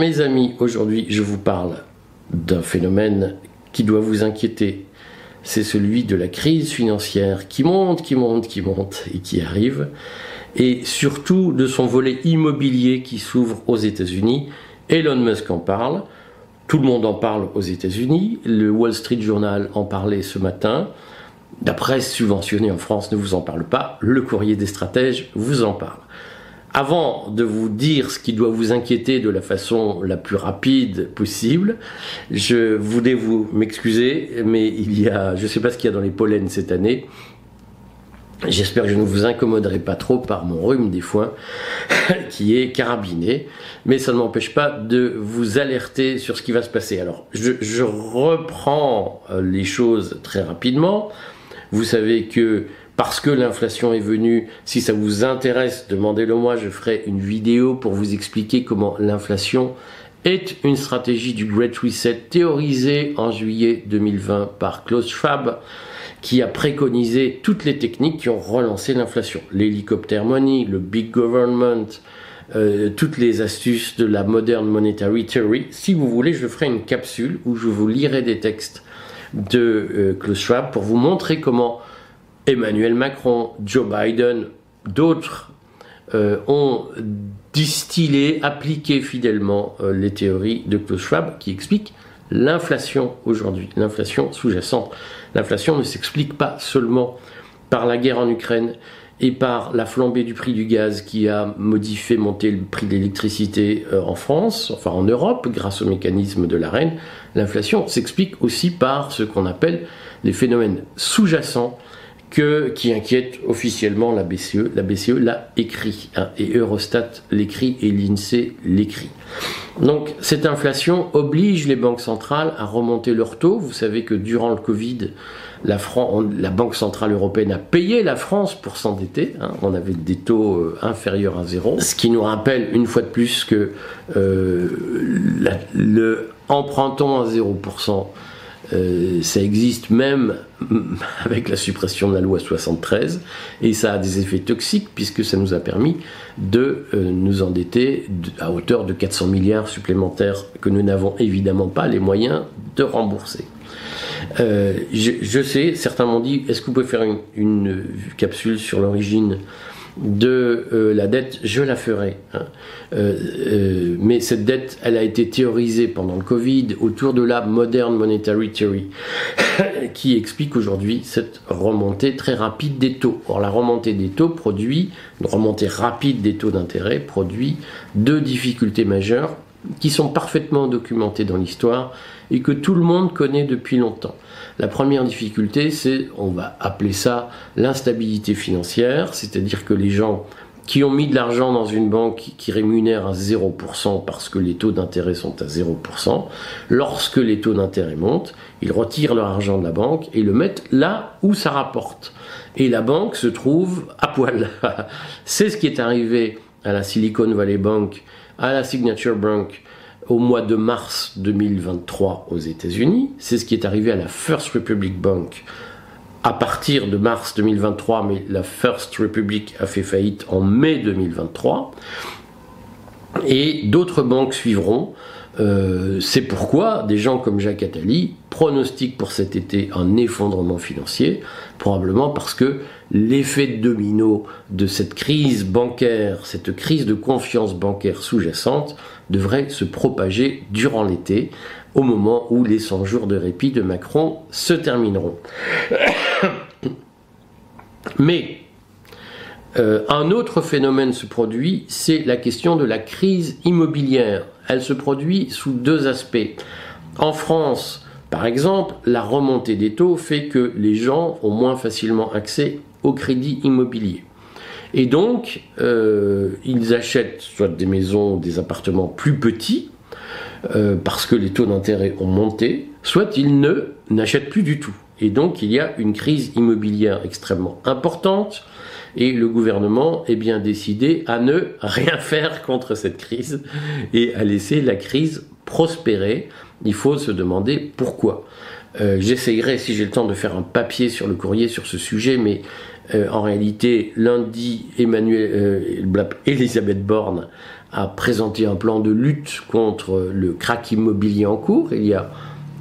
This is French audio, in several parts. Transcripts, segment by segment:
Mes amis, aujourd'hui je vous parle d'un phénomène qui doit vous inquiéter. C'est celui de la crise financière qui monte, qui monte, qui monte et qui arrive. Et surtout de son volet immobilier qui s'ouvre aux États-Unis. Elon Musk en parle. Tout le monde en parle aux États-Unis. Le Wall Street Journal en parlait ce matin. La presse subventionnée en France ne vous en parle pas. Le courrier des stratèges vous en parle. Avant de vous dire ce qui doit vous inquiéter de la façon la plus rapide possible, je voulais vous m'excuser, mais il y a, je ne sais pas ce qu'il y a dans les pollens cette année. J'espère que je ne vous incommoderai pas trop par mon rhume des foins qui est carabiné, mais ça ne m'empêche pas de vous alerter sur ce qui va se passer. Alors, je, je reprends euh, les choses très rapidement. Vous savez que parce que l'inflation est venue. Si ça vous intéresse, demandez-le moi, je ferai une vidéo pour vous expliquer comment l'inflation est une stratégie du Great Reset théorisée en juillet 2020 par Klaus Schwab qui a préconisé toutes les techniques qui ont relancé l'inflation. L'hélicoptère money, le big government, euh, toutes les astuces de la modern monetary theory. Si vous voulez, je ferai une capsule où je vous lirai des textes de euh, Klaus Schwab pour vous montrer comment Emmanuel Macron, Joe Biden, d'autres euh, ont distillé, appliqué fidèlement euh, les théories de Klaus Schwab qui expliquent l'inflation aujourd'hui, l'inflation sous-jacente. L'inflation ne s'explique pas seulement par la guerre en Ukraine et par la flambée du prix du gaz qui a modifié, monté le prix de l'électricité euh, en France, enfin en Europe, grâce au mécanisme de la reine. L'inflation s'explique aussi par ce qu'on appelle les phénomènes sous-jacents qui inquiète officiellement la BCE. La BCE l'a écrit, hein, et Eurostat l'écrit, et l'INSEE l'écrit. Donc cette inflation oblige les banques centrales à remonter leurs taux. Vous savez que durant le Covid, la, Banque Centrale Européenne a payé la France pour s'endetter. Hein. On avait des taux euh, inférieurs à zéro. Ce qui nous rappelle une fois de plus que euh, à 0%, euh, ça existe même avec la suppression de la loi 73 et ça a des effets toxiques puisque ça nous a permis de euh, nous endetter à hauteur de 400 milliards supplémentaires que nous n'avons évidemment pas les moyens de rembourser. Euh, je, sais, certains m'ont dit, est-ce que vous pouvez faire une capsule sur l'origine de euh, la dette, je la ferai. Hein. Euh, euh, mais cette dette, elle a été théorisée pendant le Covid autour de la Modern Monetary Theory, qui explique aujourd'hui cette remontée très rapide des taux. Or, la remontée des taux produit, une remontée rapide des taux d'intérêt produit deux difficultés majeures qui sont parfaitement documentées dans l'histoire et que tout le monde connaît depuis longtemps. La première difficulté, c'est, on va appeler ça l'instabilité financière, c'est-à-dire que les gens qui ont mis de l'argent dans une banque qui rémunère à 0% parce que les taux d'intérêt sont à 0%, lorsque les taux d'intérêt montent, ils retirent leur argent de la banque et le mettent là où ça rapporte. Et la banque se trouve à poil. C'est ce qui est arrivé à la Silicon Valley Bank, à la Signature Bank, au mois de mars 2023 aux États-Unis. C'est ce qui est arrivé à la First Republic Bank à partir de mars 2023, mais la First Republic a fait faillite en mai 2023. Et d'autres banques suivront. Euh, c'est pourquoi des gens comme Jacques Attali pronostiquent pour cet été un effondrement financier, probablement parce que l'effet domino de cette crise bancaire, cette crise de confiance bancaire sous-jacente, devrait se propager durant l'été, au moment où les 100 jours de répit de Macron se termineront. Mais euh, un autre phénomène se produit, c'est la question de la crise immobilière. Elle se produit sous deux aspects. En France, par exemple, la remontée des taux fait que les gens ont moins facilement accès au crédit immobilier. Et donc, euh, ils achètent soit des maisons, des appartements plus petits, euh, parce que les taux d'intérêt ont monté, soit ils ne n'achètent plus du tout. Et donc, il y a une crise immobilière extrêmement importante, et le gouvernement est bien décidé à ne rien faire contre cette crise et à laisser la crise prospérer. Il faut se demander pourquoi. Euh, j'essayerai, si j'ai le temps, de faire un papier sur le courrier sur ce sujet, mais Euh, en réalité, lundi, Emmanuel, euh, Elisabeth Borne a présenté un plan de lutte contre le crack immobilier en cours. Il y a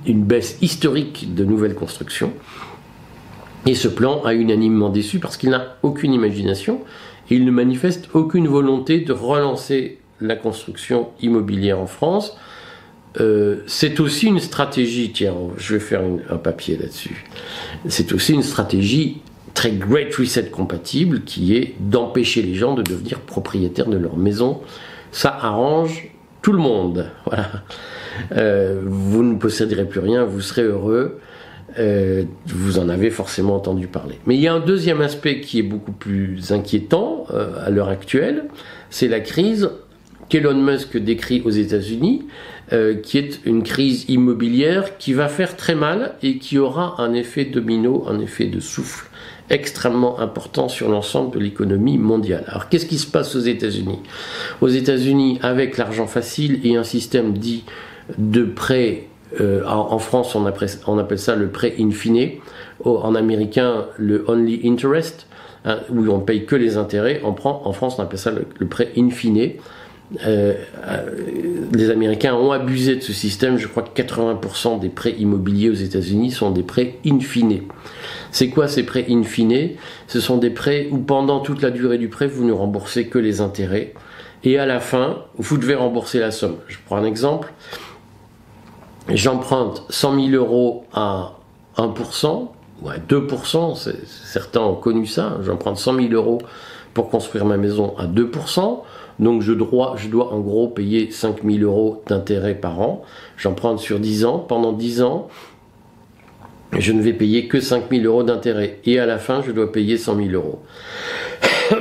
une baisse historique de nouvelles constructions. Et ce plan a unanimement déçu parce qu'il n'a aucune imagination et il ne manifeste aucune volonté de relancer la construction immobilière en France. Euh, c'est aussi une stratégie, tiens, je vais faire un papier là-dessus, c'est aussi une stratégie très Great Reset compatible qui est d'empêcher les gens de devenir propriétaires de leur maison. Ça arrange tout le monde. Voilà. Euh, vous ne posséderez plus rien, vous serez heureux. Euh, vous en avez forcément entendu parler. Mais il y a un deuxième aspect qui est beaucoup plus inquiétant à l'heure actuelle, c'est la crise qu'Elon Musk décrit aux États-Unis, euh, qui est une crise immobilière qui va faire très mal et qui aura un effet domino, un effet de souffle extrêmement important sur l'ensemble de l'économie mondiale. Alors qu'est-ce qui se passe aux États-Unis? Aux États-Unis, avec l'argent facile et un système dit de prêt, euh, en, France on appelle, on ça le prêt in fine, en américain le only interest, hein, où on paye que les intérêts, en, en France on appelle ça le, le prêt in fine. Euh, euh, les Américains ont abusé de ce système. Je crois que 80% des prêts immobiliers aux États-Unis sont des prêts in fine. C'est quoi ces prêts in fine? Ce sont des prêts où pendant toute la durée du prêt, vous ne remboursez que les intérêts. Et à la fin, vous devez rembourser la somme. Je prends un exemple. J'emprunte 100 000 euros à 1%, ou à 2%, certains ont connu ça. J'emprunte 100 000 euros pour construire ma maison à 2%. Donc je dois, je dois en gros payer 5000 euros d'intérêt par an. J'emprunte sur 10 ans. Pendant 10 ans, je ne vais payer que 5000 euros d'intérêt. Et à la fin, je dois payer 100 000 euros.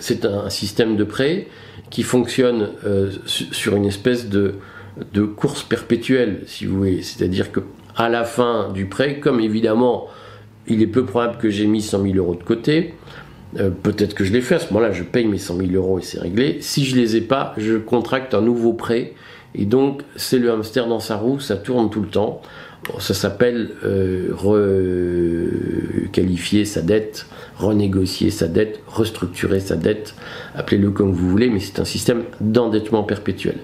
C'est un système de prêt qui fonctionne euh, sur une espèce de, de course perpétuelle, si vous voulez. C'est-à-dire que à la fin du prêt, comme évidemment il est peu probable que j'ai mis 100 000 euros de côté, euh, peut-être que je l'ai fait, à ce moment-là, je paye mes 100 000 euros et c'est réglé. Si je les ai pas, je contracte un nouveau prêt. Et donc, c'est le hamster dans sa roue, ça tourne tout le temps. ça s'appelle euh, requalifier sa dette, renégocier sa dette, restructurer sa dette, appelez-le comme vous voulez, mais c'est un système d'endettement perpétuel.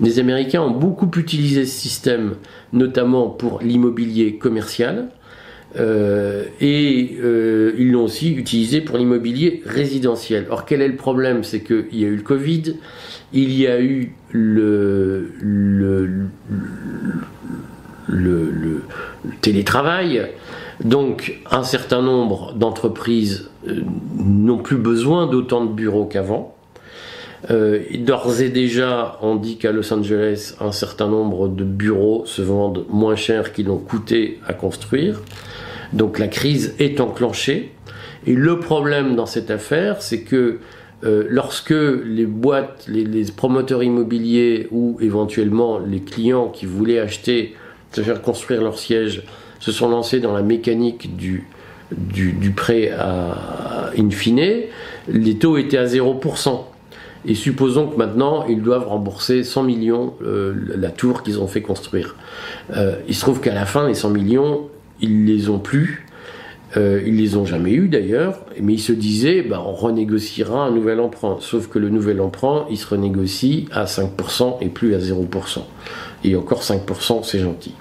Les Américains ont beaucoup utilisé ce système, notamment pour l'immobilier commercial. Euh, et euh, ils l'ont aussi utilisé pour l'immobilier résidentiel. Or, quel est le problème? C'est qu'il y a eu le Covid, il y a eu le, le, le, télétravail, donc un certain nombre d'entreprises euh, n'ont plus besoin d'autant de bureaux qu'avant. D'ores et déjà, on dit qu'à Los Angeles, un certain nombre de bureaux se vendent moins cher qu'ils l'ont coûté à construire. Donc la crise est enclenchée. Et le problème dans cette affaire, c'est que euh, lorsque les boîtes, les, promoteurs immobiliers ou éventuellement les clients qui voulaient acheter, faire construire leur siège, se sont lancés dans la mécanique du, prêt à, in fine, les taux étaient à 0%. Et supposons que maintenant, ils doivent rembourser 100 millions euh, la tour qu'ils ont fait construire. Euh, il se trouve qu'à la fin, les 100 millions, ils les ont plus. Euh, ils les ont jamais eu d'ailleurs, mais ils se disaient, bah, on renégociera un nouvel emprunt. Sauf que le nouvel emprunt, il se renégocie à 5% et plus à 0%. Et encore 5%, c'est gentil.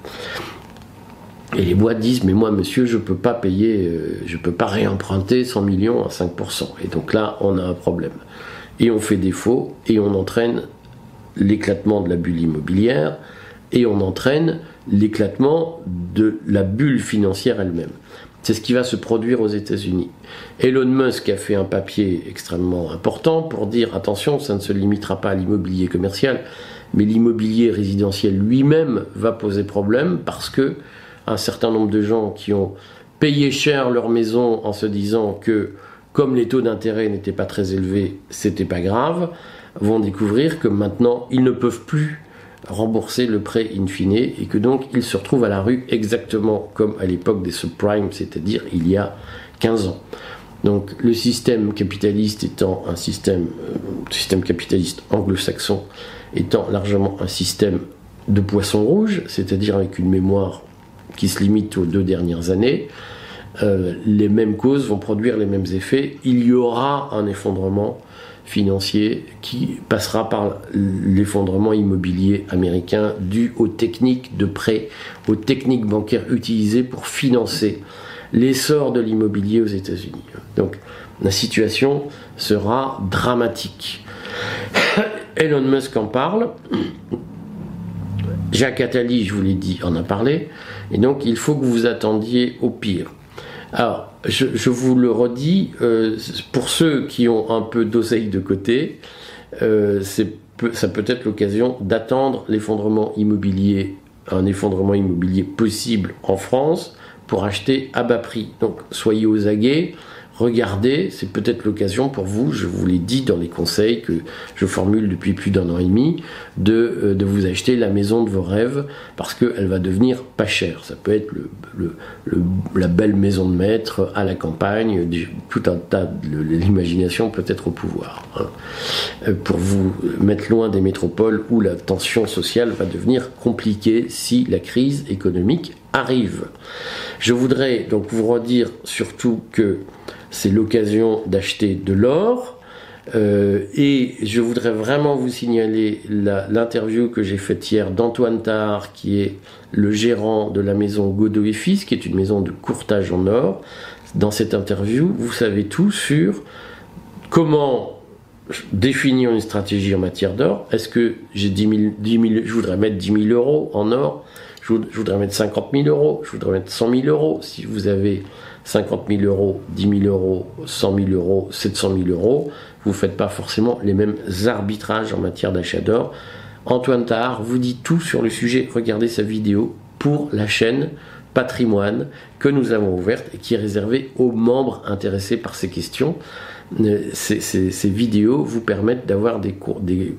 Et les boîtes disent, mais moi, monsieur, je peux pas payer, euh, je peux pas réemprunter 100 millions à 5%. Et donc là, on a un problème. Et on fait défaut et on entraîne l'éclatement de la bulle immobilière et on entraîne l'éclatement de la bulle financière elle-même. C'est ce qui va se produire aux États-Unis. Elon Musk a fait un papier extrêmement important pour dire attention, ça ne se limitera pas à l'immobilier commercial, mais l'immobilier résidentiel lui-même va poser problème parce que un certain nombre de gens qui ont payé cher leur maison en se disant que comme les taux d'intérêt n'étaient pas très élevés, c'était pas grave, vont découvrir que maintenant ils ne peuvent plus rembourser le prêt in fine et que donc il se retrouve à la rue exactement comme à l'époque des subprimes, c'est-à-dire il y a 15 ans. Donc le système capitaliste étant un système, euh, système capitaliste anglo-saxon étant largement un système de poisson rouge, c'est-à-dire avec une mémoire qui se limite aux deux dernières années, euh, les mêmes causes vont produire les mêmes effets. Il y aura un effondrement financier qui passera par l'effondrement immobilier américain dû aux techniques de prêt, aux techniques bancaires utilisées pour financer l'essor de l'immobilier aux États-Unis. Donc la situation sera dramatique. Elon Musk en parle. Jacques Attali, je vous l'ai dit, en a parlé. Et donc il faut que vous attendiez au pire. Alors, je, vous le redis, euh, pour ceux qui ont un peu d'oseille de côté, euh, ça peut être l'occasion d'attendre l'effondrement immobilier, un effondrement immobilier possible en France pour acheter à bas prix. Donc, soyez aux aguets regardez, c'est peut-être l'occasion pour vous, je vous l'ai dit dans les conseils que je formule depuis plus d'un an et demi, de, euh, de, vous acheter la maison de vos rêves parce qu'elle va devenir pas chère. Ça peut être le, la belle maison de maître à la campagne, tout un tas, l'imagination peut être au pouvoir. Hein. Euh, pour vous mettre loin des métropoles où la tension sociale va devenir compliquée si la crise économique arrive. Je voudrais donc vous redire surtout que c'est l'occasion d'acheter de l'or. Euh, et je voudrais vraiment vous signaler l'interview que j'ai faite hier d'Antoine Tard, qui est le gérant de la maison Godot et Fils, qui est une maison de courtage en or. Dans cette interview, vous savez tout sur comment définir une stratégie en matière d'or. Est-ce que j'ai 10 000, je voudrais mettre 10 000 euros en or je voudrais mettre 50 000 euros, je voudrais mettre 100 000 euros. Si vous avez 50 000 euros, 10 000 euros, 100 000 euros, 700 000 euros, vous ne faites pas forcément les mêmes arbitrages en matière d'achat d'or. Antoine Tahar vous dit tout sur le sujet. Regardez sa vidéo pour la chaîne Patrimoine que nous avons ouverte et qui est réservée aux membres intéressés par ces questions. Euh, ces, vidéos vous permettent d'avoir des,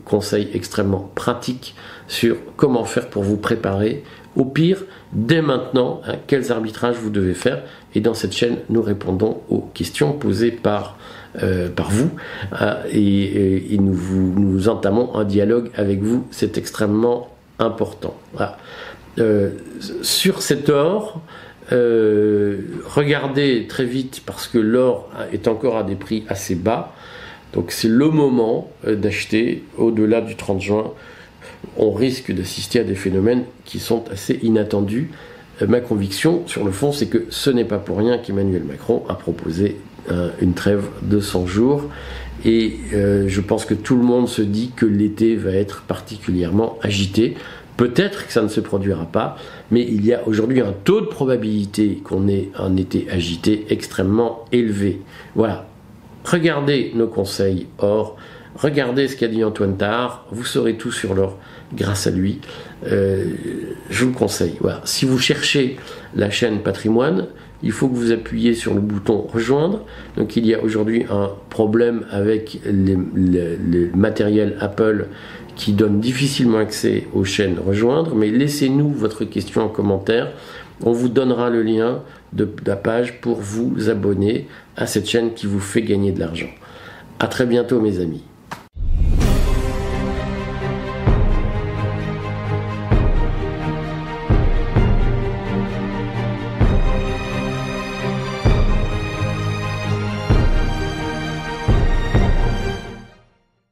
conseils extrêmement pratiques sur comment faire pour vous préparer au pire, dès maintenant, hein, quels arbitrages vous devez faire. Et dans cette chaîne, nous répondons aux questions posées par, euh, par vous. Hein, et, nous, nous, entamons un dialogue avec vous. C'est extrêmement important. Euh, sur cet or, euh, regardez très vite parce que l'or est encore à des prix assez bas. Donc c'est le moment d'acheter au-delà du 30 juin on risque d'assister à des phénomènes qui sont assez inattendus. Euh, ma conviction, sur le fond, c'est que ce n'est pas pour rien qu'Emmanuel Macron a proposé euh, une trêve de 100 jours. Et euh, je pense que tout le monde se dit que l'été va être particulièrement agité. Peut-être que ça ne se produira pas, mais il y a aujourd'hui un taux de probabilité qu'on ait un été agité extrêmement élevé. Voilà. Regardez nos conseils or, regardez ce qu'a dit Antoine Tard, vous saurez tout sur l'or grâce à lui. Euh, je vous conseille. Voilà. Si vous cherchez la chaîne Patrimoine, il faut que vous appuyiez sur le bouton rejoindre. Donc il y a aujourd'hui un problème avec les, matériels Apple qui donnent difficilement accès aux chaînes rejoindre, mais laissez-nous votre question en commentaire. On vous donnera le lien de, de la page pour vous abonner à cette chaîne qui vous fait gagner de l'argent. A très bientôt mes amis.